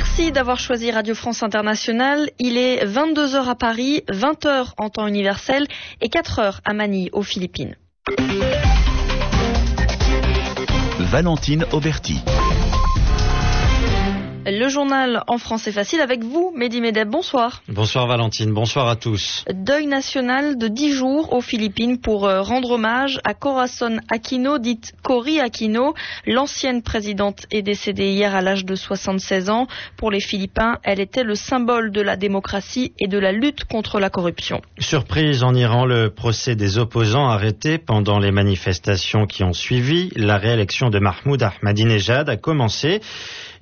Merci d'avoir choisi Radio France Internationale. Il est 22h à Paris, 20h en temps universel et 4h à Manille, aux Philippines. Valentine Auberti. Le journal en français facile avec vous, Mehdi Medeb. Bonsoir. Bonsoir Valentine, bonsoir à tous. Deuil national de 10 jours aux Philippines pour euh, rendre hommage à Corazon Aquino, dite Cory Aquino. L'ancienne présidente est décédée hier à l'âge de 76 ans. Pour les Philippins, elle était le symbole de la démocratie et de la lutte contre la corruption. Surprise en Iran, le procès des opposants arrêtés pendant les manifestations qui ont suivi. La réélection de Mahmoud Ahmadinejad a commencé.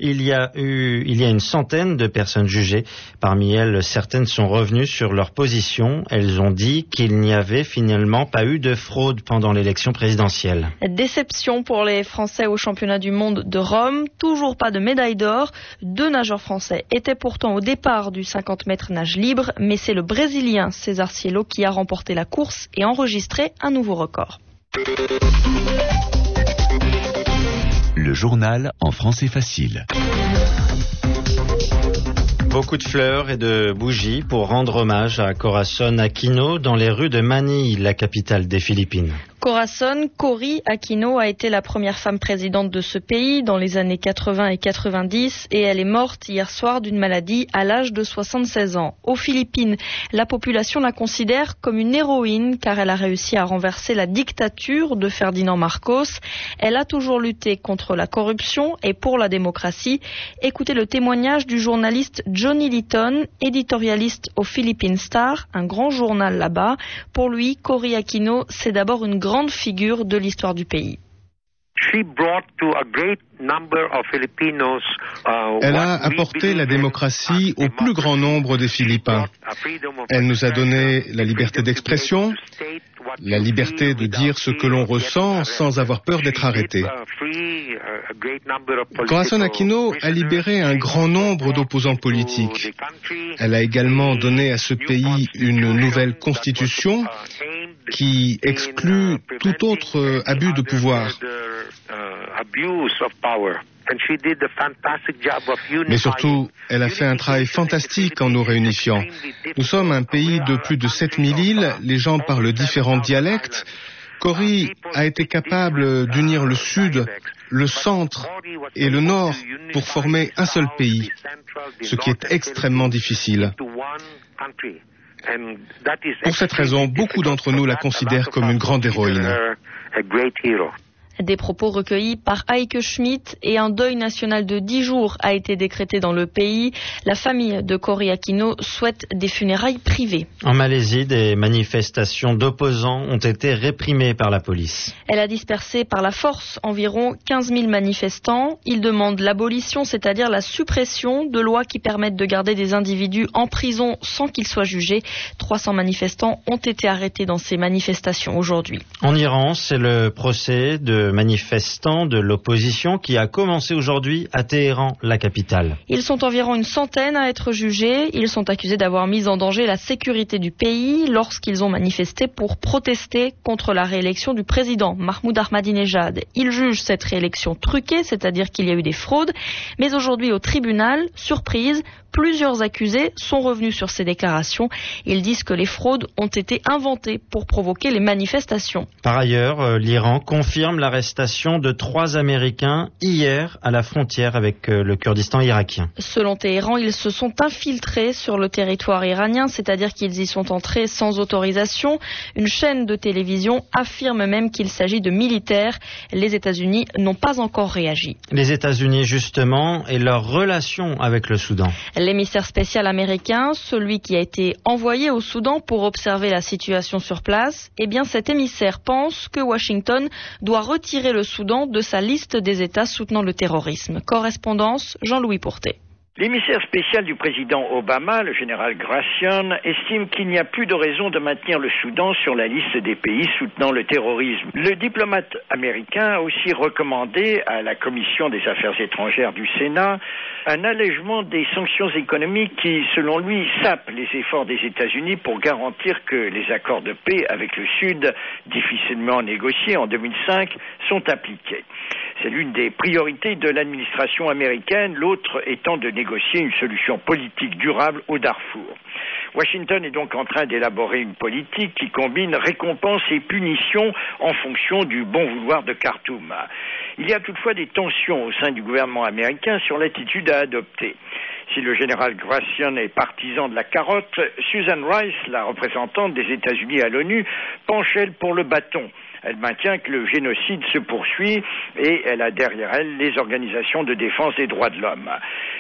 Il y a eu, il y a une centaine de personnes jugées. Parmi elles, certaines sont revenues sur leur position. Elles ont dit qu'il n'y avait finalement pas eu de fraude pendant l'élection présidentielle. Déception pour les Français au championnat du monde de Rome. Toujours pas de médaille d'or. Deux nageurs français étaient pourtant au départ du 50 mètres nage libre, mais c'est le Brésilien César Cielo qui a remporté la course et enregistré un nouveau record. Le journal en français facile. Beaucoup de fleurs et de bougies pour rendre hommage à Corazon Aquino dans les rues de Manille, la capitale des Philippines. Corazon Cory Aquino a été la première femme présidente de ce pays dans les années 80 et 90 et elle est morte hier soir d'une maladie à l'âge de 76 ans. Aux Philippines, la population la considère comme une héroïne car elle a réussi à renverser la dictature de Ferdinand Marcos. Elle a toujours lutté contre la corruption et pour la démocratie. Écoutez le témoignage du journaliste Johnny Litton, éditorialiste au Philippine Star, un grand journal là-bas. Pour lui, Cory Aquino, c'est d'abord une grande figure de l'histoire du pays. Elle a apporté la démocratie au plus grand nombre des Philippins. Elle nous a donné la liberté d'expression, la liberté de dire ce que l'on ressent sans avoir peur d'être arrêté. Corazon Aquino a libéré un grand nombre d'opposants politiques. Elle a également donné à ce pays une nouvelle constitution qui exclut tout autre abus de pouvoir. Mais surtout, elle a fait un travail fantastique en nous réunifiant. Nous sommes un pays de plus de 7000 îles, les gens parlent différents dialectes. Cory a été capable d'unir le sud, le centre et le nord pour former un seul pays, ce qui est extrêmement difficile. Pour cette raison, beaucoup d'entre nous la considèrent comme une grande héroïne. Des propos recueillis par Heike Schmidt et un deuil national de 10 jours a été décrété dans le pays. La famille de Cory Aquino souhaite des funérailles privées. En Malaisie, des manifestations d'opposants ont été réprimées par la police. Elle a dispersé par la force environ 15 000 manifestants. Ils demandent l'abolition, c'est-à-dire la suppression de lois qui permettent de garder des individus en prison sans qu'ils soient jugés. 300 manifestants ont été arrêtés dans ces manifestations aujourd'hui. En Iran, c'est le procès de manifestants de l'opposition qui a commencé aujourd'hui à Téhéran, la capitale. Ils sont environ une centaine à être jugés. Ils sont accusés d'avoir mis en danger la sécurité du pays lorsqu'ils ont manifesté pour protester contre la réélection du président Mahmoud Ahmadinejad. Ils jugent cette réélection truquée, c'est-à-dire qu'il y a eu des fraudes. Mais aujourd'hui au tribunal, surprise, plusieurs accusés sont revenus sur ces déclarations. Ils disent que les fraudes ont été inventées pour provoquer les manifestations. Par ailleurs, euh, l'Iran confirme l'arrestation de trois Américains hier à la frontière avec euh, le Kurdistan irakien. Selon Téhéran, ils se sont infiltrés sur le territoire iranien, c'est-à-dire qu'ils y sont entrés sans autorisation. Une chaîne de télévision affirme même qu'il s'agit de militaires. Les États-Unis n'ont pas encore réagi. Les États-Unis, justement, et leur relation avec le Soudan. L'émissaire spécial américain, celui qui a été envoyé au Soudan pour observer la situation sur place, eh bien cet émissaire pense que Washington doit retirer le Soudan de sa liste des États soutenant le terrorisme. Correspondance Jean-Louis Pourté. L'émissaire spécial du président Obama, le général Gracian, estime qu'il n'y a plus de raison de maintenir le Soudan sur la liste des pays soutenant le terrorisme. Le diplomate américain a aussi recommandé à la Commission des affaires étrangères du Sénat un allègement des sanctions économiques qui, selon lui, sapent les efforts des États-Unis pour garantir que les accords de paix avec le Sud, difficilement négociés en 2005, sont appliqués. C'est l'une des priorités de l'administration américaine, l'autre étant de négocier une solution politique durable au Darfour. Washington est donc en train d'élaborer une politique qui combine récompenses et punitions en fonction du bon vouloir de Khartoum. Il y a toutefois des tensions au sein du gouvernement américain sur l'attitude à adopter. Si le général Gracian est partisan de la carotte, Susan Rice, la représentante des États-Unis à l'ONU, penche elle pour le bâton. Elle maintient que le génocide se poursuit et elle a derrière elle les organisations de défense des droits de l'homme.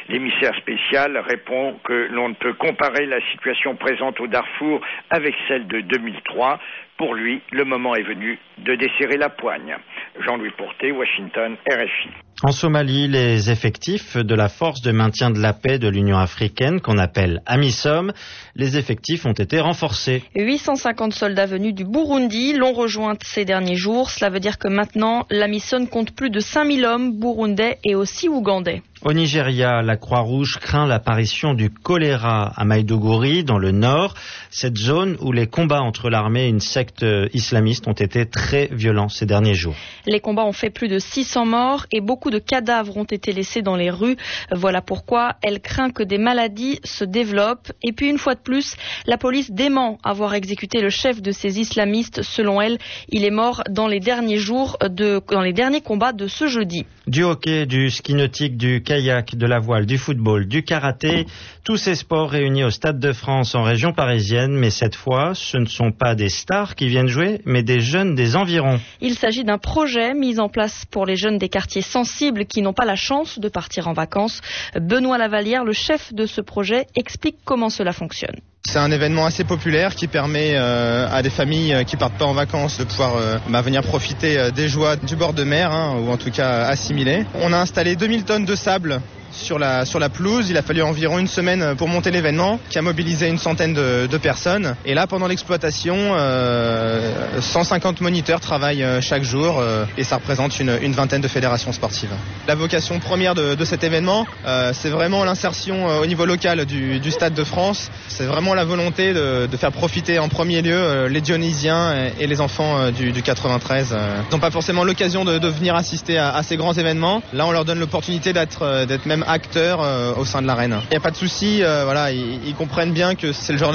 L'émissaire spécial répond que l'on ne peut comparer la situation présente au Darfour avec celle de 2003. Pour lui, le moment est venu de desserrer la poigne. Jean-Louis Porté, Washington, RFI. En Somalie, les effectifs de la force de maintien de la paix de l'Union africaine, qu'on appelle AMISOM, les effectifs ont été renforcés. 850 soldats venus du Burundi l'ont rejoint ces derniers jours. Cela veut dire que maintenant, l'AMISOM compte plus de 5000 hommes burundais et aussi ougandais. Au Nigeria, la Croix-Rouge craint l'apparition du choléra à Maïdougouri, dans le nord, cette zone où les combats entre l'armée et une secte islamiste ont été très violents ces derniers jours. Les combats ont fait plus de 600 morts et beaucoup de cadavres ont été laissés dans les rues. Voilà pourquoi elle craint que des maladies se développent. Et puis une fois de plus, la police dément avoir exécuté le chef de ces islamistes. Selon elle, il est mort dans les derniers jours, de, dans les derniers combats de ce jeudi. Du hockey, du ski nautique, du kayak, de la voile, du football, du karaté, tous ces sports réunis au Stade de France en région parisienne. Mais cette fois, ce ne sont pas des stars qui viennent jouer, mais des jeunes des environs. Il s'agit d'un projet mis en place pour les jeunes des quartiers sensibles qui n'ont pas la chance de partir en vacances. Benoît Lavalière, le chef de ce projet, explique comment cela fonctionne. C'est un événement assez populaire qui permet euh, à des familles euh, qui partent pas en vacances de pouvoir euh, bah, venir profiter des joies du bord de mer, hein, ou en tout cas assimiler. On a installé 2000 tonnes de sable sur la, sur la pelouse. Il a fallu environ une semaine pour monter l'événement, qui a mobilisé une centaine de, de personnes. Et là, pendant l'exploitation, euh, 150 moniteurs travaillent euh, chaque jour euh, et ça représente une, une, vingtaine de fédérations sportives. La vocation première de, de cet événement, euh, c'est vraiment l'insertion euh, au niveau local du, du, Stade de France. C'est vraiment la volonté de, de, faire profiter en premier lieu euh, les Dionysiens et, les enfants du, du, 93. Ils n'ont pas forcément l'occasion de, venir assister à, à, ces grands événements. Là, on leur donne l'opportunité d'être d'être même acteurs euh, au sein de l'arène. Il n'y a pas de souci, euh, voilà, ils, ils, comprennent bien que c'est le genre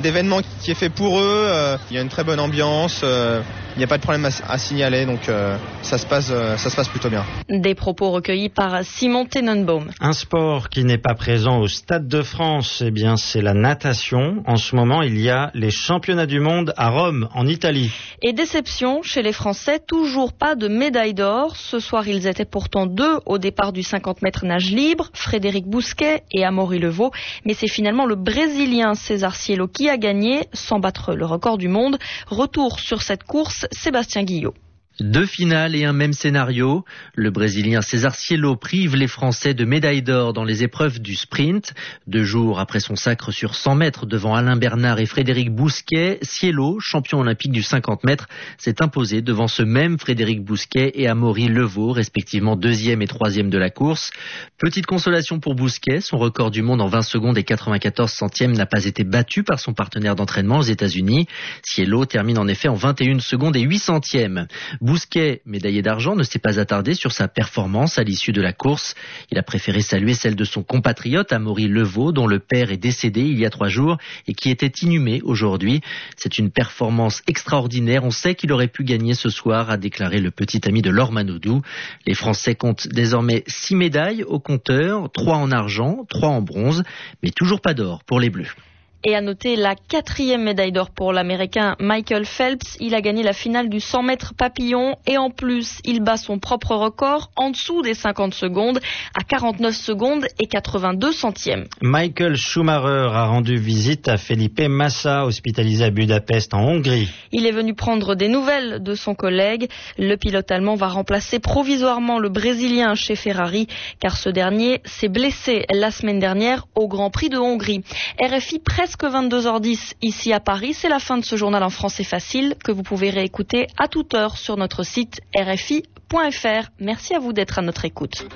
d'événement qui est fait pour eux. Euh, il y a une très bonne ambiance. il n'y a pas de problème à, à signaler, donc ça se passe, ça se passe plutôt bien. Des propos recueillis par Simon Tenenbaum. Un sport qui n'est pas présent au Stade de France, eh bien, c'est la natation. En ce moment, il y a les championnats du monde à Rome, en Italie. Et déception chez les Français, toujours pas de médaille d'or. Ce soir, ils étaient pourtant deux au départ du 50 mètres nage libre, Frédéric Bousquet et Amaury Levaux. Mais c'est finalement le Brésilien César Cielo qui a gagné, sans battre le record du monde. Retour sur cette course, Sébastien Guillot. Deux finales et un même scénario. Le Brésilien César Cielo prive les Français de médaille d'or dans les épreuves du sprint. Deux jours après son sacre sur 100 mètres devant Alain Bernard et Frédéric Bousquet, Cielo, champion olympique du 50 mètres, s'est imposé devant ce même Frédéric Bousquet et Amaury Levaux, respectivement deuxième et troisième de la course. Petite consolation pour Bousquet, son record du monde en 20 secondes et 94 centièmes n'a pas été battu par son partenaire d'entraînement aux États-Unis. Cielo termine en effet en 21 secondes et 8 centièmes. Bousquet, médaillé d'argent, ne s'est pas attardé sur sa performance à l'issue de la course. Il a préféré saluer celle de son compatriote Amaury Levaux, dont le père est décédé il y a trois jours et qui était inhumé aujourd'hui. C'est une performance extraordinaire. On sait qu'il aurait pu gagner ce soir, a déclaré le petit ami de Laure Manodou. Les Français comptent désormais six médailles au compteur, trois en argent, trois en bronze, mais toujours pas d'or pour les Bleus. Et à noter la quatrième médaille d'or pour l'Américain Michael Phelps. Il a gagné la finale du 100 mètres papillon et en plus, il bat son propre record en dessous des 50 secondes à 49 secondes et 82 centièmes. Michael Schumacher a rendu visite à Felipe Massa, hospitalisé à Budapest en Hongrie. Il est venu prendre des nouvelles de son collègue. Le pilote allemand va remplacer provisoirement le Brésilien chez Ferrari car ce dernier s'est blessé la semaine dernière au Grand Prix de Hongrie. RFI presque presque 22h10 ici à Paris. C'est la fin de ce journal en français facile que vous pouvez réécouter à toute heure sur notre site rfi.fr. Merci à vous d'être à notre écoute.